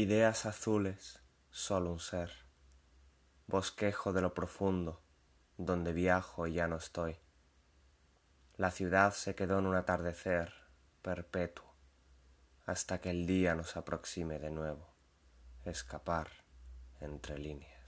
Ideas azules, solo un ser. Bosquejo de lo profundo, donde viajo y ya no estoy. La ciudad se quedó en un atardecer perpetuo, hasta que el día nos aproxime de nuevo, escapar entre líneas.